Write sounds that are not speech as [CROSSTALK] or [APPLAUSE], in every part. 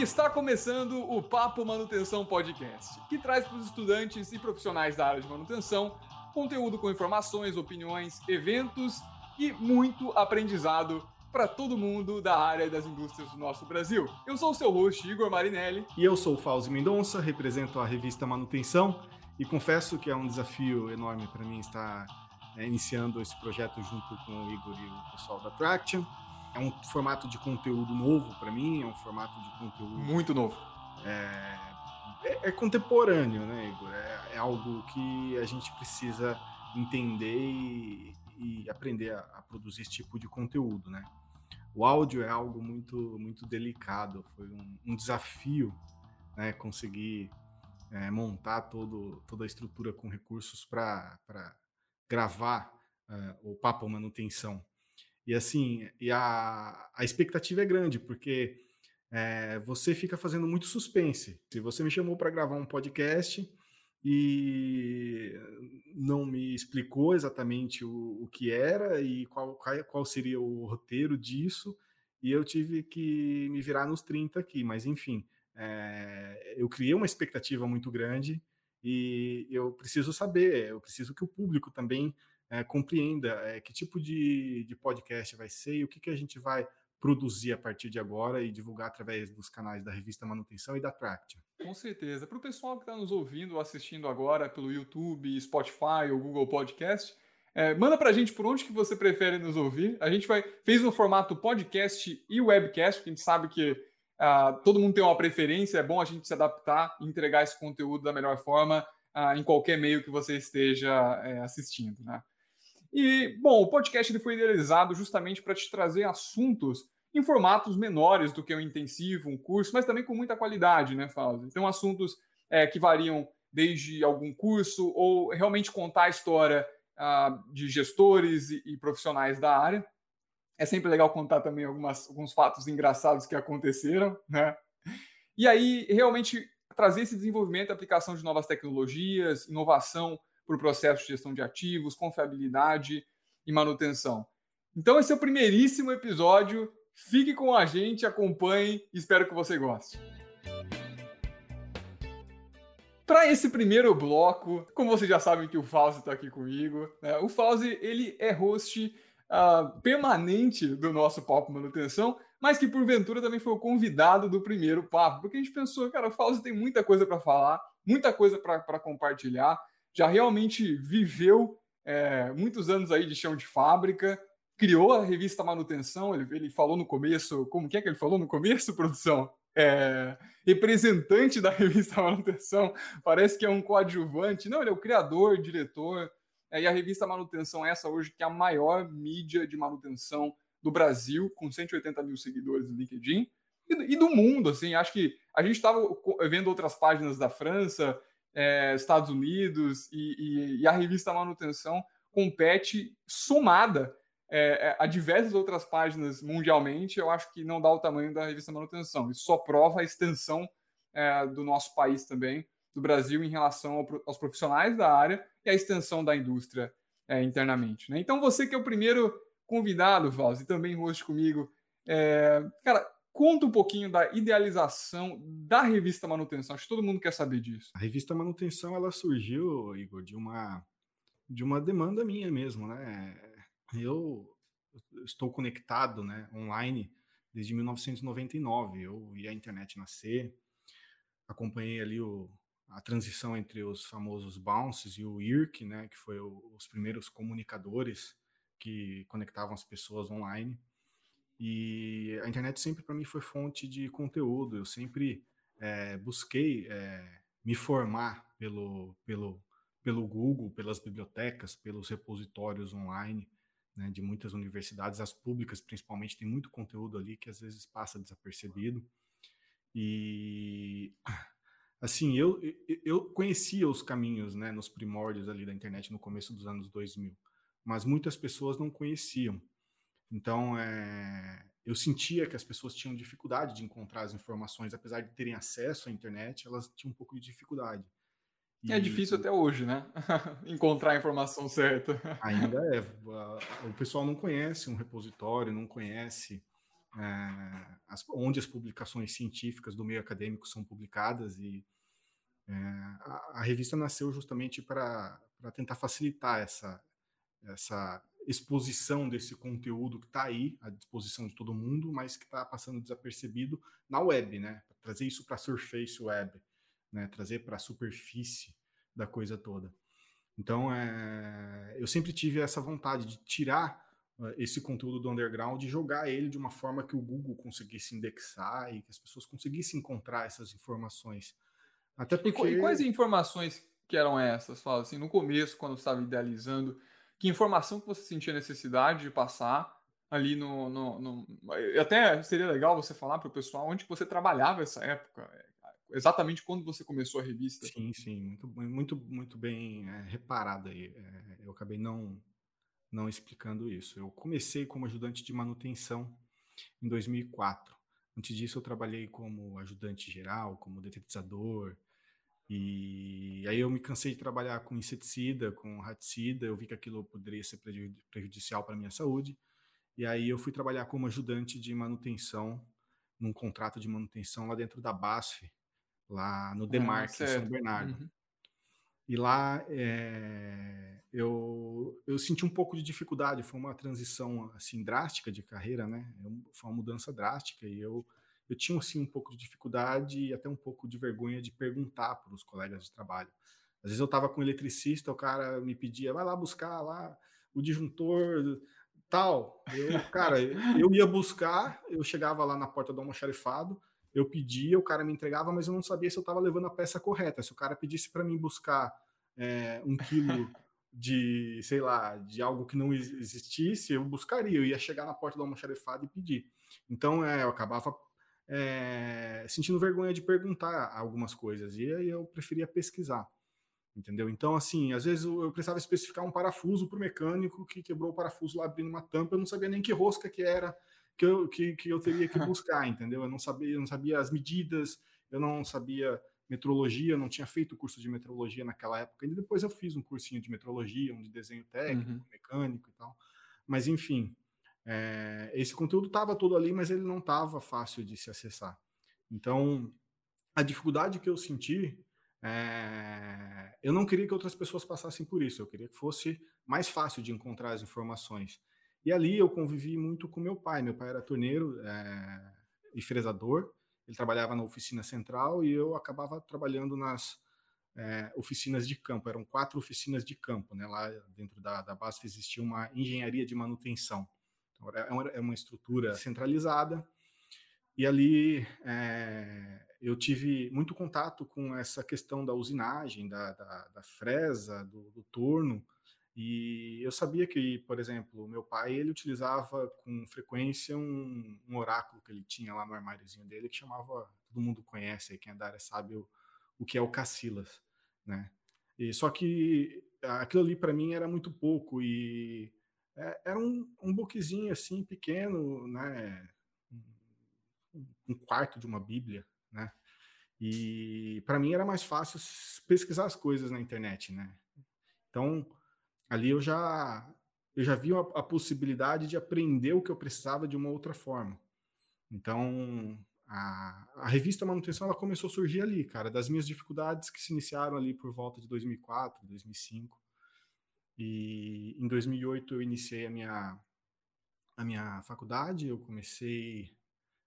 Está começando o Papo Manutenção Podcast, que traz para os estudantes e profissionais da área de manutenção conteúdo com informações, opiniões, eventos e muito aprendizado para todo mundo da área das indústrias do nosso Brasil. Eu sou o seu host, Igor Marinelli. E eu sou o Fauzi Mendonça, represento a revista Manutenção e confesso que é um desafio enorme para mim estar é, iniciando esse projeto junto com o Igor e o pessoal da Traction. É um formato de conteúdo novo para mim, é um formato de conteúdo. Muito novo. É, é, é contemporâneo, né, Igor? É, é, algo que a gente precisa entender e, e aprender a, a, produzir esse tipo de conteúdo, né? O áudio é algo muito, muito delicado, foi um, um desafio né, conseguir é, montar todo, toda a estrutura com recursos para gravar uh, o Papo Manutenção. E assim, e a, a expectativa é grande, porque é, você fica fazendo muito suspense. Se você me chamou para gravar um podcast e não me explicou exatamente o, o que era e qual, qual seria o roteiro disso, e eu tive que me virar nos 30 aqui, mas enfim, é, eu criei uma expectativa muito grande e eu preciso saber, eu preciso que o público também é, compreenda é, que tipo de, de podcast vai ser e o que, que a gente vai produzir a partir de agora e divulgar através dos canais da revista Manutenção e da Traction. Com certeza. Para o pessoal que está nos ouvindo ou assistindo agora pelo YouTube, Spotify ou Google Podcast, é, manda para a gente por onde que você prefere nos ouvir. A gente vai fez no formato podcast e webcast, porque a gente sabe que uh, todo mundo tem uma preferência, é bom a gente se adaptar e entregar esse conteúdo da melhor forma uh, em qualquer meio que você esteja é, assistindo. Né? E, bom, o podcast ele foi idealizado justamente para te trazer assuntos em formatos menores do que um intensivo, um curso, mas também com muita qualidade, né, Fausto? Então, assuntos é, que variam desde algum curso ou realmente contar a história ah, de gestores e, e, profissionais da área. É sempre legal contar também algumas, alguns fatos engraçados que aconteceram, né? E aí, realmente, trazer esse desenvolvimento aplicação de novas tecnologias, inovação para o processo de gestão de ativos, confiabilidade e manutenção. Então, esse é o primeiríssimo episódio. Fique com a gente, acompanhe e espero que você goste. Para esse primeiro bloco, como vocês já sabem que o Fauzi está aqui comigo, né? o Fauzi ele é host uh, permanente do nosso Papo Manutenção, mas que porventura também foi o convidado do primeiro papo, porque a gente pensou, cara, o Fauzi tem muita coisa para falar, muita coisa para compartilhar, já realmente viveu é, muitos anos aí de chão de fábrica, criou a revista Manutenção, ele, ele falou no começo, como que é que ele falou no começo, produção? É, representante da [LAUGHS] revista Manutenção, parece que é um coadjuvante. Não, ele é o criador, diretor. É, e a revista Manutenção, essa hoje, que é a maior mídia de manutenção do Brasil, com 180 mil seguidores no LinkedIn, e, e do mundo. Assim, acho que a gente estava vendo outras páginas da França, é, Estados Unidos e, e, e, a revista Manutenção compete somada é, é, a diversas outras páginas mundialmente. Eu acho que não dá o tamanho da revista Manutenção. Isso só prova a extensão é, do nosso país também, do Brasil, em relação ao, aos profissionais da área e a extensão da indústria é, internamente. Né? Então, você que é o primeiro convidado, Vals, e também hoje comigo, é, cara, Conta um pouquinho da idealização da revista Manutenção. Acho que todo mundo quer saber disso. A revista Manutenção ela surgiu, Igor, de uma de uma demanda minha mesmo, né? Eu estou conectado, né, online desde 1999. Eu vi a internet nascer, acompanhei ali o, a transição entre os famosos bounces e o IRC, né, que foi o, os primeiros comunicadores que conectavam as pessoas online. E a internet sempre para mim foi fonte de conteúdo. Eu sempre é, busquei é, me formar pelo, pelo, pelo Google, pelas bibliotecas, pelos repositórios online né, de muitas universidades, as públicas principalmente, tem muito conteúdo ali que às vezes passa desapercebido. E assim, eu, eu conhecia os caminhos né, nos primórdios ali da internet no começo dos anos 2000, mas muitas pessoas não conheciam. Então, é, eu sentia que as pessoas tinham dificuldade de encontrar as informações, apesar de terem acesso à internet, elas tinham um pouco de dificuldade. E, é difícil até hoje, né? [LAUGHS] Encontrar a informação certa. Ainda é. O pessoal não conhece um repositório, não conhece é, as, onde as publicações científicas do meio acadêmico são publicadas e é, a, a, revista nasceu justamente para tentar facilitar essa, essa exposição desse conteúdo que está aí à disposição de todo mundo, mas que está passando desapercebido na web, né? Trazer isso para a surface web, né? Trazer para a superfície da coisa toda. Então, é, eu sempre tive essa vontade de tirar uh, esse conteúdo do underground e jogar ele de uma forma que o Google conseguisse indexar e que as pessoas conseguissem encontrar essas informações. Até porque... E quais informações que eram essas? Fala assim, no começo, quando estava idealizando, que informação que você sentia necessidade de passar ali no, no, no... até seria legal você falar para o pessoal onde você trabalhava essa época, é, exatamente quando você começou a revista. Sim, sim, muito, muito, muito bem é, reparado aí. É, eu acabei não não explicando isso. Eu comecei como ajudante de manutenção em 2004. Antes disso, eu trabalhei como ajudante geral, como detetizador, e aí eu me cansei de trabalhar com inseticida, com raticida, eu vi que aquilo poderia ser prejudicial para a minha saúde. E aí eu fui trabalhar como ajudante de manutenção, num contrato de manutenção lá dentro da BASF, lá no Demarque, ah, em São Bernardo. Uhum. E lá é, eu, eu senti um pouco de dificuldade, foi uma transição assim drástica de carreira, né? Foi uma mudança drástica e eu eu tinha assim um pouco de dificuldade e até um pouco de vergonha de perguntar para os colegas de trabalho. Às vezes eu estava com um eletricista, o cara me pedia, vai lá buscar lá o disjuntor tal. Eu, cara, eu ia buscar, eu chegava lá na porta do almoxarifado, eu pedia, o cara me entregava, mas eu não sabia se eu estava levando a peça correta. Se o cara pedisse para mim buscar é, um quilo de, sei lá, de algo que não existisse, eu buscaria, eu ia chegar na porta do almoxarifado e pedir. Então, é, eu acabava é, sentindo vergonha de perguntar algumas coisas, e aí eu preferia pesquisar, entendeu? Então, assim, às vezes eu, precisava especificar um parafuso para o mecânico que quebrou o parafuso lá abrindo uma tampa, eu não sabia nem que rosca que era que eu, que, que eu teria que [LAUGHS] buscar, entendeu? Eu não sabia, eu não sabia as medidas, eu não sabia metrologia, eu não tinha feito curso de metrologia naquela época, e depois eu fiz um cursinho de metrologia, um de desenho técnico, uhum. mecânico e tal, mas enfim, é, esse conteúdo estava todo ali, mas ele não estava fácil de se acessar. Então, a dificuldade que eu senti, é, eu não queria que outras pessoas passassem por isso, eu queria que fosse mais fácil de encontrar as informações. E ali eu convivi muito com meu pai. Meu pai era torneiro é, e fresador, ele trabalhava na oficina central e eu acabava trabalhando nas é, oficinas de campo. Eram quatro oficinas de campo, né? Lá dentro da, da base existia uma engenharia de manutenção. Uma, é uma estrutura centralizada. E ali é, eu tive muito contato com essa questão da usinagem, da, da, da fresa, do, do, torno. E eu sabia que, por exemplo, meu pai ele utilizava com frequência um, um oráculo que ele tinha lá no armáriozinho dele que chamava, todo mundo conhece, quem é da área sabe o, o que é o Cacilas, né? E só que aquilo ali para mim era muito pouco e é, era um, um bookzinho assim, pequeno, né? Um quarto de uma Bíblia, né? E para mim era mais fácil pesquisar as coisas na internet, né? Então, ali eu já eu já vi a, a, possibilidade de aprender o que eu precisava de uma outra forma. Então, a, a, revista Manutenção ela começou a surgir ali, cara, das minhas dificuldades que se iniciaram ali por volta de 2004, 2005. E em 2008 eu iniciei a minha, a minha faculdade, eu comecei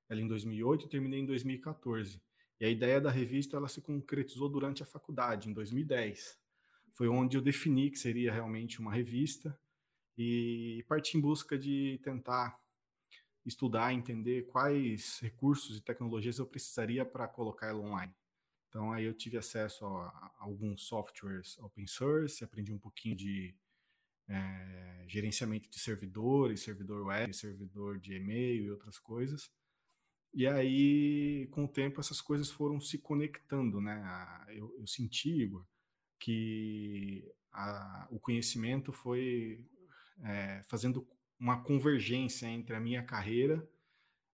ela em 2008 e terminei em 2014. E a ideia da revista ela se concretizou durante a faculdade, em 2010. Foi onde eu defini que seria realmente uma revista e parti em busca de tentar estudar, entender quais recursos e tecnologias eu precisaria para colocar ela online. Então aí eu tive acesso a, a alguns softwares open source, aprendi um pouquinho de é, gerenciamento de servidores, servidor web, servidor de e-mail e outras coisas. E aí, com o tempo, essas coisas foram se conectando, né? Eu, eu senti, Igor, que a, o conhecimento foi é, fazendo uma convergência entre a minha carreira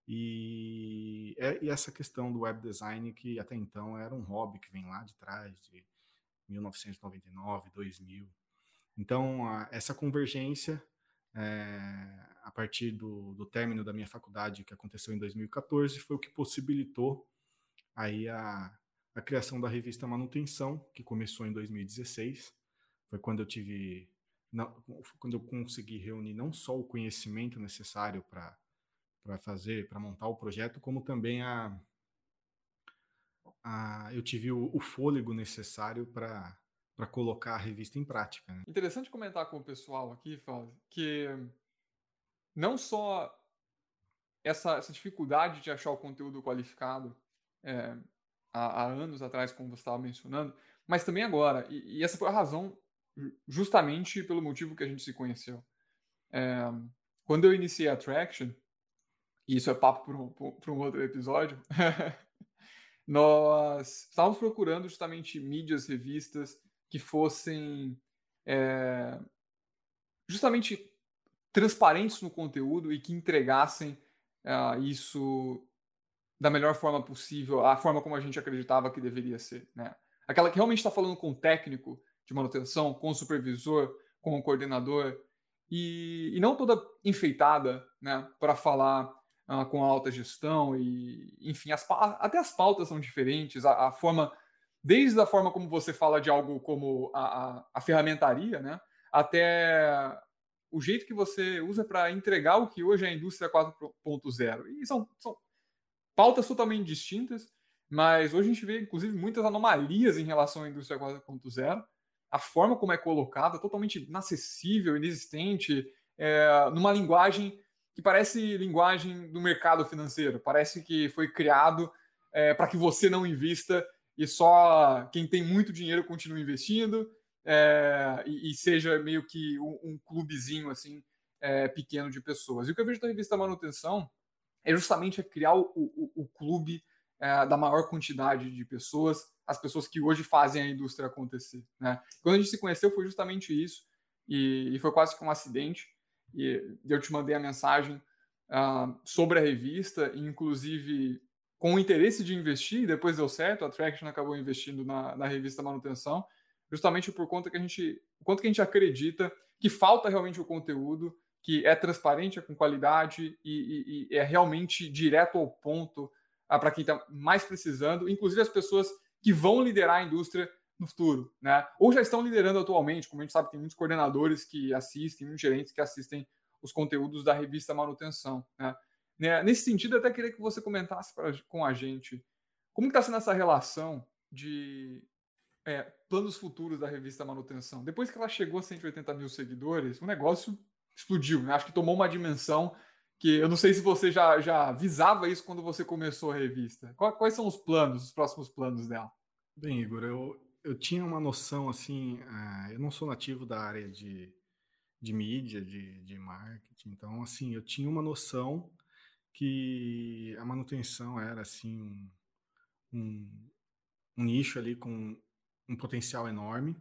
e, é, e, essa questão do web design, que até então era um hobby que vem lá de trás, de 1999, 2000. Então, a, essa convergência, é, a partir do, do término da minha faculdade, que aconteceu em 2014, foi o que possibilitou aí a, a criação da revista Manutenção, que começou em 2016. Foi quando eu tive, quando eu consegui reunir não só o conhecimento necessário para para fazer, para montar o projeto, como também a, a eu tive o, o fôlego necessário para para colocar a revista em prática. Né? Interessante comentar com o pessoal aqui, Fábio, que não só essa, essa, dificuldade de achar o conteúdo qualificado é, há, há, anos atrás, como você estava mencionando, mas também agora. E, e, essa foi a razão, justamente pelo motivo que a gente se conheceu. É, quando eu iniciei a Traction, e isso é papo para um, um outro episódio, [LAUGHS] nós estávamos procurando justamente mídias, revistas que fossem é, justamente transparentes no conteúdo e que entregassem uh, isso da melhor forma possível, a forma como a gente acreditava que deveria ser. Né? Aquela que realmente está falando com o técnico de manutenção, com o supervisor, com o coordenador, e, e não toda enfeitada né, para falar uh, com alta gestão e, enfim, as, até as pautas são diferentes, a, a, forma, desde a forma como você fala de algo como a, a, a ferramentaria, né, até o jeito que você usa para entregar o que hoje é a indústria 4.0. E são, são pautas totalmente distintas, mas hoje a gente vê, inclusive, muitas anomalias em relação à indústria 4.0. A forma como é colocada, totalmente inacessível, inexistente, é, numa linguagem que parece linguagem do mercado financeiro. Parece que foi criado é, para que você não invista e só quem tem muito dinheiro continue investindo é, e, e, seja meio que um, um clubezinho assim é, pequeno de pessoas. E o que eu vejo da revista Manutenção é justamente criar o, o, o clube é, da maior quantidade de pessoas, as pessoas que hoje fazem a indústria acontecer. Né? Quando a gente se conheceu foi justamente isso e, e foi quase que um acidente e eu te mandei a mensagem uh, sobre a revista, inclusive com o interesse de investir, depois deu certo, a Traction acabou investindo na, na revista Manutenção, justamente por conta que a gente, quanto que a gente acredita que falta realmente o conteúdo, que é transparente, é com qualidade e, e, e é realmente direto ao ponto uh, para quem está mais precisando, inclusive as pessoas que vão liderar a indústria no futuro, né? Ou já estão liderando atualmente, como a gente sabe, tem muitos coordenadores que assistem, muitos gerentes que assistem os conteúdos da revista Manutenção, né? Né nesse sentido, até queria que você comentasse pra, com a gente como está sendo essa relação de é, planos futuros da revista Manutenção. Depois que ela chegou a 180 mil seguidores, o negócio explodiu, né? Acho que tomou uma dimensão que eu não sei se você já, já visava isso quando você começou a revista. Quais são os planos, os próximos planos dela? Bem, Igor, eu, eu tinha uma noção assim, uh, eu não sou nativo da área de, de mídia, de, de marketing, então assim, eu tinha uma noção que a manutenção era assim um, um, um nicho ali com um potencial enorme,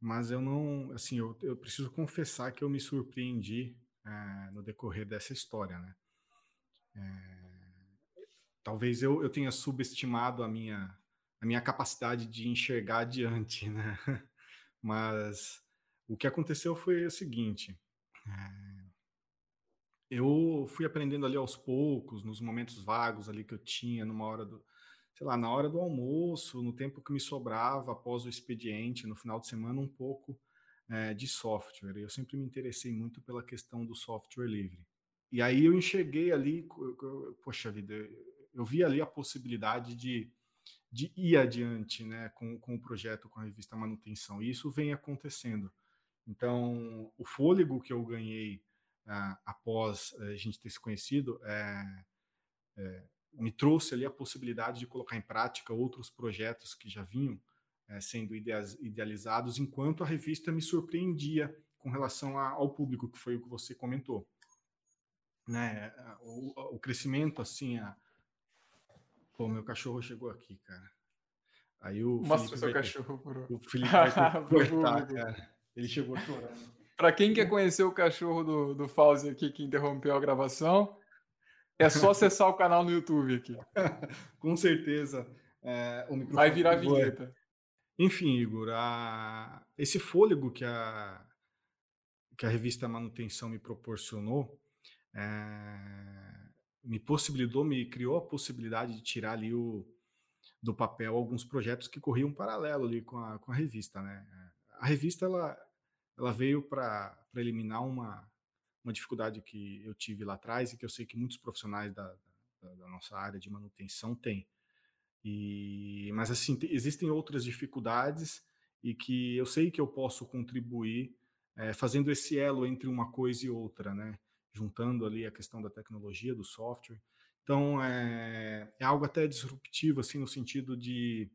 mas eu não, assim, eu, eu preciso confessar que eu me surpreendi uh, no decorrer dessa história, né? É, talvez eu, eu tenha subestimado a minha a minha capacidade de enxergar adiante, né? [LAUGHS] Mas o que aconteceu foi o seguinte: é, eu fui aprendendo ali aos poucos, nos momentos vagos ali que eu tinha, numa hora do, sei lá, na hora do almoço, no tempo que me sobrava após o expediente, no final de semana, um pouco é, de software. Eu sempre me interessei muito pela questão do software livre. E aí eu enxerguei ali, poxa vida, eu vi ali a possibilidade de de ir adiante né, com, com o projeto, com a revista Manutenção. E isso vem acontecendo. Então, o fôlego que eu ganhei após a gente ter se conhecido é, é, me trouxe ali a possibilidade de colocar em prática outros projetos que já vinham é, sendo idealizados, enquanto a revista me surpreendia com relação a, ao público, que foi o que você comentou. Né, o, o crescimento, assim, a, Pô, meu cachorro chegou aqui, cara. Aí o Mostra seu cachorro, pro... O Felipe vai [LAUGHS] cortar, cara. Ele chegou chorando. Para quem quer conhecer o cachorro do, do Fauzi aqui que interrompeu a gravação, é só [LAUGHS] acessar o canal no YouTube aqui. [LAUGHS] Com certeza. É, vai virar vinheta. Enfim, Igor, a... esse fôlego que a, que a revista Manutenção me proporcionou é, me possibilitou, me criou a possibilidade de tirar ali o, do papel alguns projetos que corriam paralelo ali com a, com a revista, né? A revista, ela, ela veio para eliminar uma, uma dificuldade que eu tive lá atrás e que eu sei que muitos profissionais da, da, da nossa área de manutenção têm. E, mas assim, existem outras dificuldades e que eu sei que eu posso contribuir é, fazendo esse elo entre uma coisa e outra, né? Juntando ali a questão da tecnologia, do software. Então, é, é algo até disruptivo, assim, no sentido de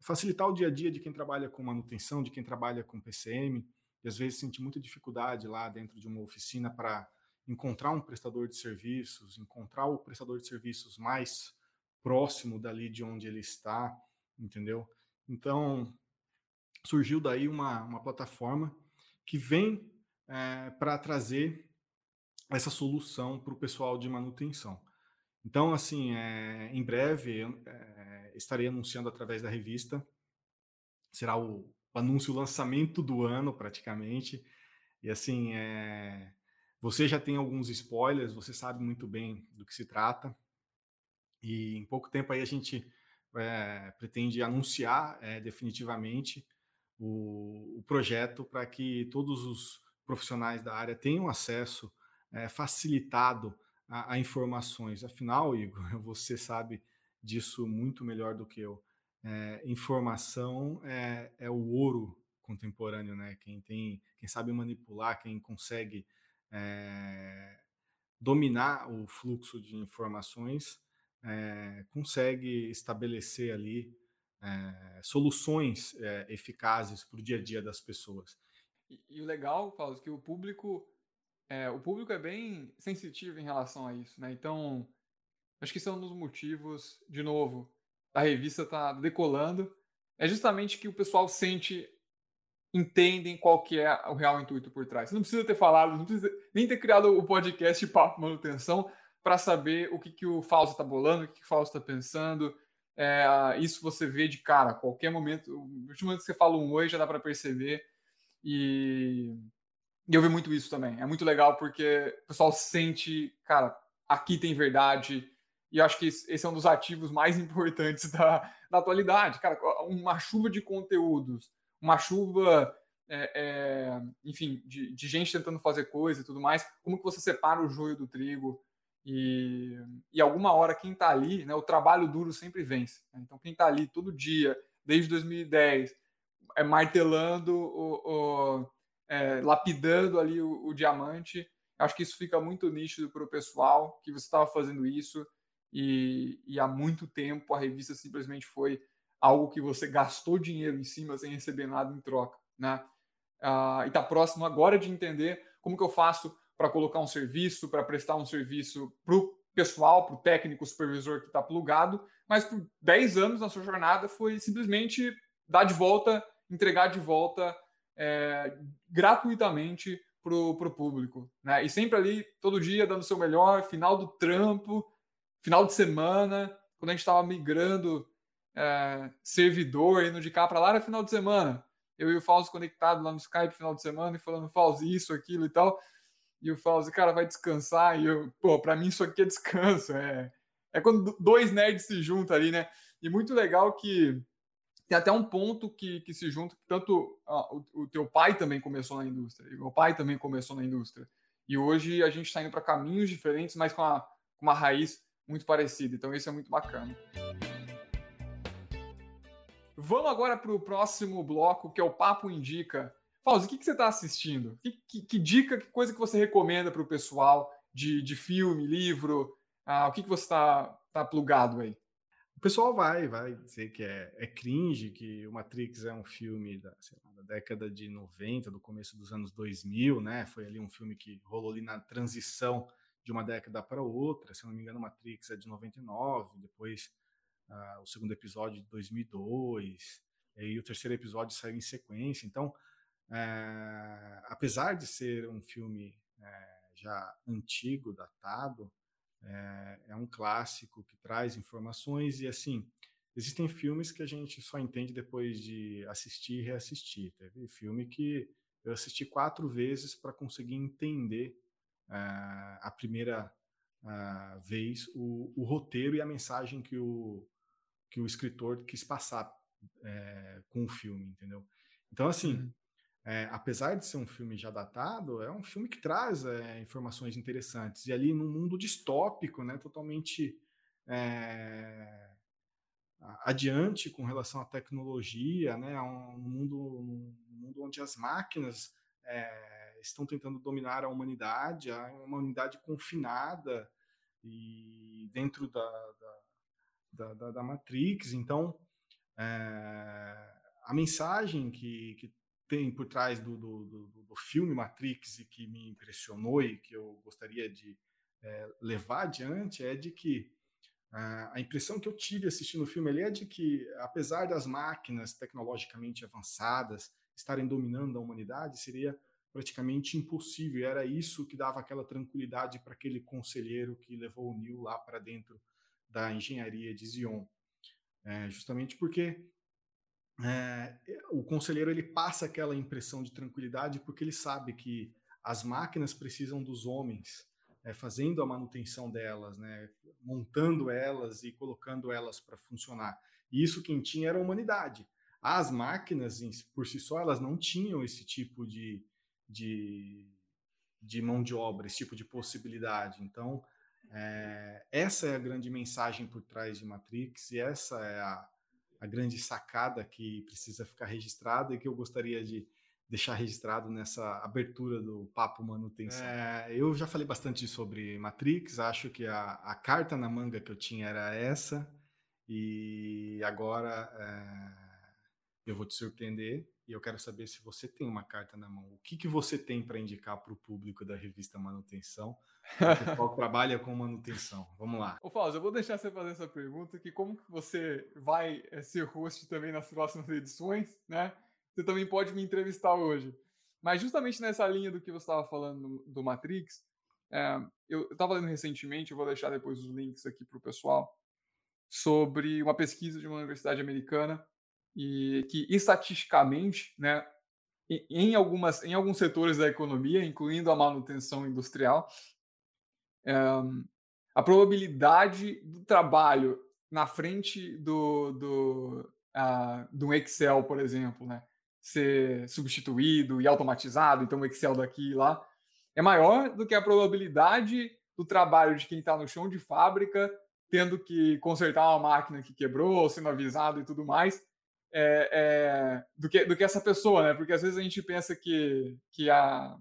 facilitar o dia a dia de quem trabalha com manutenção, de quem trabalha com PCM, e às vezes sente muita dificuldade lá dentro de uma oficina para encontrar um prestador de serviços, encontrar o prestador de serviços mais próximo dali de onde ele está, entendeu? Então, surgiu daí uma, uma plataforma que vem é, para trazer essa solução para o pessoal de manutenção. Então, assim, é, em breve é, estarei anunciando através da revista. Será o, anúncio, o lançamento do ano, praticamente. E assim, é, você já tem alguns spoilers, você sabe muito bem do que se trata. E em pouco tempo aí a gente é, pretende anunciar é, definitivamente o, o projeto para que todos os profissionais da área tenham acesso facilitado a, a, informações. Afinal, Igor, [LAUGHS] você sabe disso muito melhor do que eu. É, informação é, é, o ouro contemporâneo, né? Quem tem, quem sabe manipular, quem consegue é, dominar o fluxo de informações, é, consegue estabelecer ali soluções eficazes para o dia a dia das pessoas. E, e o legal, Paulo, é que o público, é, o público é bem sensitivo em relação a isso, né? Então, acho que isso é um dos motivos, de novo, da revista tá decolando, é justamente que o pessoal sente, entendem qual que é o real intuito por trás. Você não precisa ter falado, não precisa nem ter criado o podcast Papo Manutenção para saber o que, que o Fausto está bolando, o que, que o Fausto está pensando, é, isso você vê de cara, qualquer momento. No último momento que você fala um oi, já dá para perceber. E, e eu vi muito isso também. É muito legal porque o pessoal sente, cara, aqui tem verdade. E acho que esse é um dos ativos mais importantes da, da atualidade. Cara, uma chuva de conteúdos, uma chuva, é, é, enfim, de, de, gente tentando fazer coisa e tudo mais. Como que você separa o joio do trigo? E, e alguma hora quem está ali, né, o trabalho duro sempre vence. Né? Então quem está ali todo dia, desde 2010, é martelando, o, o é, lapidando ali o, o, diamante. Acho que isso fica muito nítido para o pessoal que você estava fazendo isso e, e há muito tempo a revista simplesmente foi algo que você gastou dinheiro em cima sem receber nada em troca, né? Ah, e está próximo agora de entender como que eu faço para colocar um serviço, para prestar um serviço para o pessoal, para o técnico supervisor que está plugado, mas por 10 anos na sua jornada foi simplesmente dar de volta, entregar de volta é, gratuitamente para o público. Né? E sempre ali, todo dia, dando o seu melhor, final do trampo, final de semana, quando a gente estava migrando é, servidor, indo de cá para lá, era final de semana. Eu e o Fausto conectado lá no Skype final de semana e falando, Fausto, isso, aquilo e tal. E o Fausto, cara, vai descansar. E eu, pô, pra mim isso aqui é descanso. É, é quando dois nerds se juntam ali, né? E muito legal que tem até um ponto que, que se junta, tanto o, o, teu pai também começou na indústria, e o meu pai também começou na indústria. E hoje a gente está indo para caminhos diferentes, mas com, com uma raiz muito parecida. Então isso é muito bacana. Vamos agora para o próximo bloco, que é o Papo Indica. Fauzi, o que, que você está assistindo? Que, que, que, dica, que coisa que você recomenda para o pessoal de, de filme, livro? Ah, o que, que você está tá plugado aí? O pessoal vai, vai dizer que é, é cringe, que o Matrix é um filme da, lá, da, década de 90, do começo dos anos 2000, né? Foi ali um filme que rolou ali na transição de uma década para outra. Se não me engano, Matrix é de 99, depois ah, o segundo episódio de 2002, e o terceiro episódio saiu em sequência. Então, é, apesar de ser um filme é, já antigo, datado, é, é, um clássico que traz informações e assim existem filmes que a gente só entende depois de assistir e reassistir. Teve filme que eu assisti quatro vezes para conseguir entender uh, a primeira vez o, o, roteiro e a mensagem que o, que o escritor quis passar é, com o filme, entendeu? Então, assim, uhum. é, apesar de ser um filme já datado, é um filme que traz é, informações interessantes. E ali num mundo distópico, né, totalmente é, adiante com relação à tecnologia, né, um mundo, um mundo onde as máquinas é, estão tentando dominar a humanidade, a humanidade confinada e dentro da, da, da, da Matrix. Então, é, a mensagem que, que tem por trás do, do, do, do, filme Matrix e que me impressionou e que eu gostaria de é, levar adiante é de que a impressão que eu tive assistindo o filme ali é de que, apesar das máquinas tecnologicamente avançadas estarem dominando a humanidade, seria praticamente impossível. E era isso que dava aquela tranquilidade para aquele conselheiro que levou o Neil lá para dentro da engenharia de Zion. É, justamente porque é, o conselheiro ele passa aquela impressão de tranquilidade porque ele sabe que as máquinas precisam dos homens é, fazendo a manutenção delas, né, montando elas e colocando elas para funcionar. E isso quem tinha era a humanidade. As máquinas, por si só, elas não tinham esse tipo de, de, de mão de obra, esse tipo de possibilidade. Então, é, essa é a grande mensagem por trás de Matrix e essa é a, a grande sacada que precisa ficar registrada e que eu gostaria de deixar registrado nessa abertura do Papo Manutenção. É, eu já falei bastante sobre Matrix, acho que a, a, carta na manga que eu tinha era essa, e agora é, eu vou te surpreender e eu quero saber se você tem uma carta na mão. O que, que você tem para indicar para o público da revista Manutenção? O [LAUGHS] pessoal trabalha com manutenção. Vamos lá. Ô, Fausto, eu vou deixar você fazer essa pergunta, que como que você vai eh, ser host também nas próximas edições, né? você também pode me entrevistar hoje. Mas justamente nessa linha do que você estava falando do Matrix, é, eu estava lendo recentemente, eu vou deixar depois os links aqui para o pessoal, sobre uma pesquisa de uma universidade americana e que estatisticamente, né, em, algumas, em alguns setores da economia, incluindo a manutenção industrial, é, a probabilidade do trabalho na frente do, do, uh, do Excel, por exemplo, né, ser substituído e automatizado, então o Excel daqui e lá, é maior do que a probabilidade do trabalho de quem está no chão de fábrica, tendo que consertar uma máquina que quebrou, sendo avisado e tudo mais, é, é, do, que, do que essa pessoa, né? Porque às vezes a gente pensa que, que a,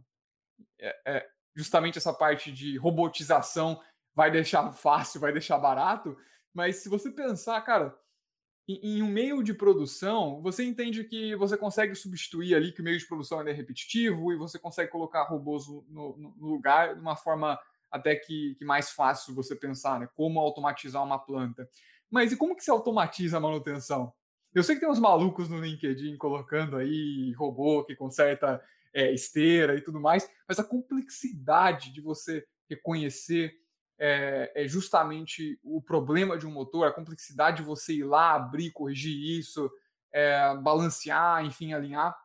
é, é justamente essa parte de robotização vai deixar fácil, vai deixar barato, mas se você pensar, cara, em, um meio de produção, você entende que você consegue substituir ali que o meio de produção é repetitivo e você consegue colocar robôs no, no, no lugar de uma forma até que, que, mais fácil você pensar, né? Como automatizar uma planta. Mas e como que se automatiza a manutenção? Eu sei que tem uns malucos no LinkedIn colocando aí robô que conserta é, esteira e tudo mais, mas a complexidade de você reconhecer é, é, justamente o problema de um motor, a complexidade de você ir lá, abrir, corrigir isso, é, balancear, enfim, alinhar.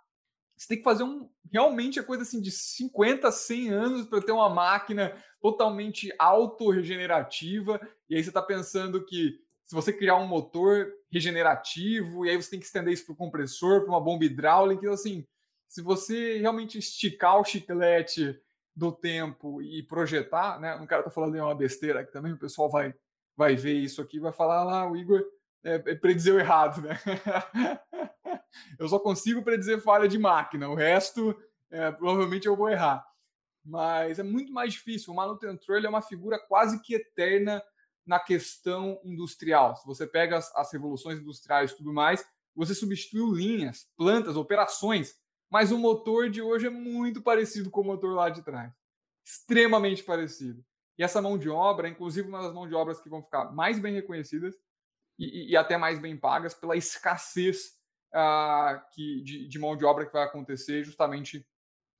Você tem que fazer um realmente a coisa assim de 50, 100 anos para ter uma máquina totalmente autorregenerativa. E aí você está pensando que se você criar um motor regenerativo, e aí você tem que estender isso para o compressor, para uma bomba hidráulica, então assim, se você realmente esticar o chiclete do tempo e projetar, né? Um cara tá falando uma besteira aqui também, o pessoal vai, vai ver isso aqui, vai falar lá, ah, o Igor é, é errado, né? [LAUGHS] eu só consigo predizer falha de máquina, o resto é, provavelmente eu vou errar. Mas é muito mais difícil. O manutentor é uma figura quase que eterna na questão industrial. Se você pega as, as revoluções industriais e tudo mais, você substituiu linhas, plantas, operações mas o motor de hoje é muito parecido com o motor lá de trás. Extremamente parecido. E essa mão de obra, inclusive uma das mãos de obras que vão ficar mais bem reconhecidas e, e até mais bem pagas pela escassez uh, que, de, de, mão de obra que vai acontecer justamente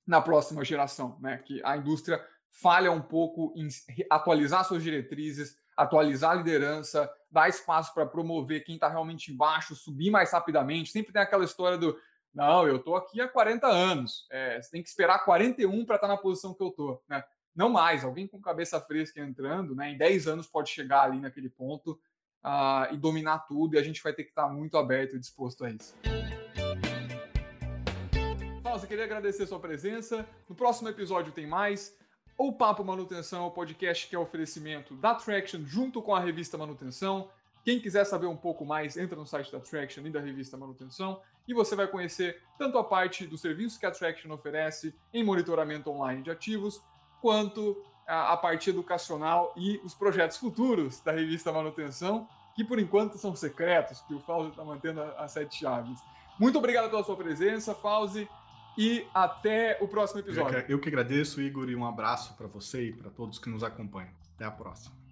na próxima geração, né? Que a indústria falha um pouco em atualizar suas diretrizes, atualizar a liderança, dar espaço para promover quem está realmente embaixo, subir mais rapidamente. Sempre tem aquela história do não, eu estou aqui há 40 anos. É, você tem que esperar 41 para estar tá na posição que eu estou. Né? não mais, alguém com cabeça fresca entrando, né, em 10 anos pode chegar ali naquele ponto uh, e dominar tudo, e a gente vai ter que estar muito aberto e disposto a isso. Fausto, queria agradecer a sua presença. No próximo episódio tem mais. O Papo Manutenção é o podcast que é oferecimento da Traction junto com a revista Manutenção. Quem quiser saber um pouco mais, entra no site da Traction e da revista Manutenção e você vai conhecer tanto a parte do serviço que a Traction oferece em monitoramento online de ativos, quanto a, a parte educacional e os projetos futuros da revista Manutenção, que por enquanto são secretos, que o Fauzi está mantendo as sete chaves. Muito obrigado pela sua presença, Fauzi, e até o próximo episódio. Eu que, agradeço, Igor, e um abraço para você e para todos que nos acompanham. Até a próxima.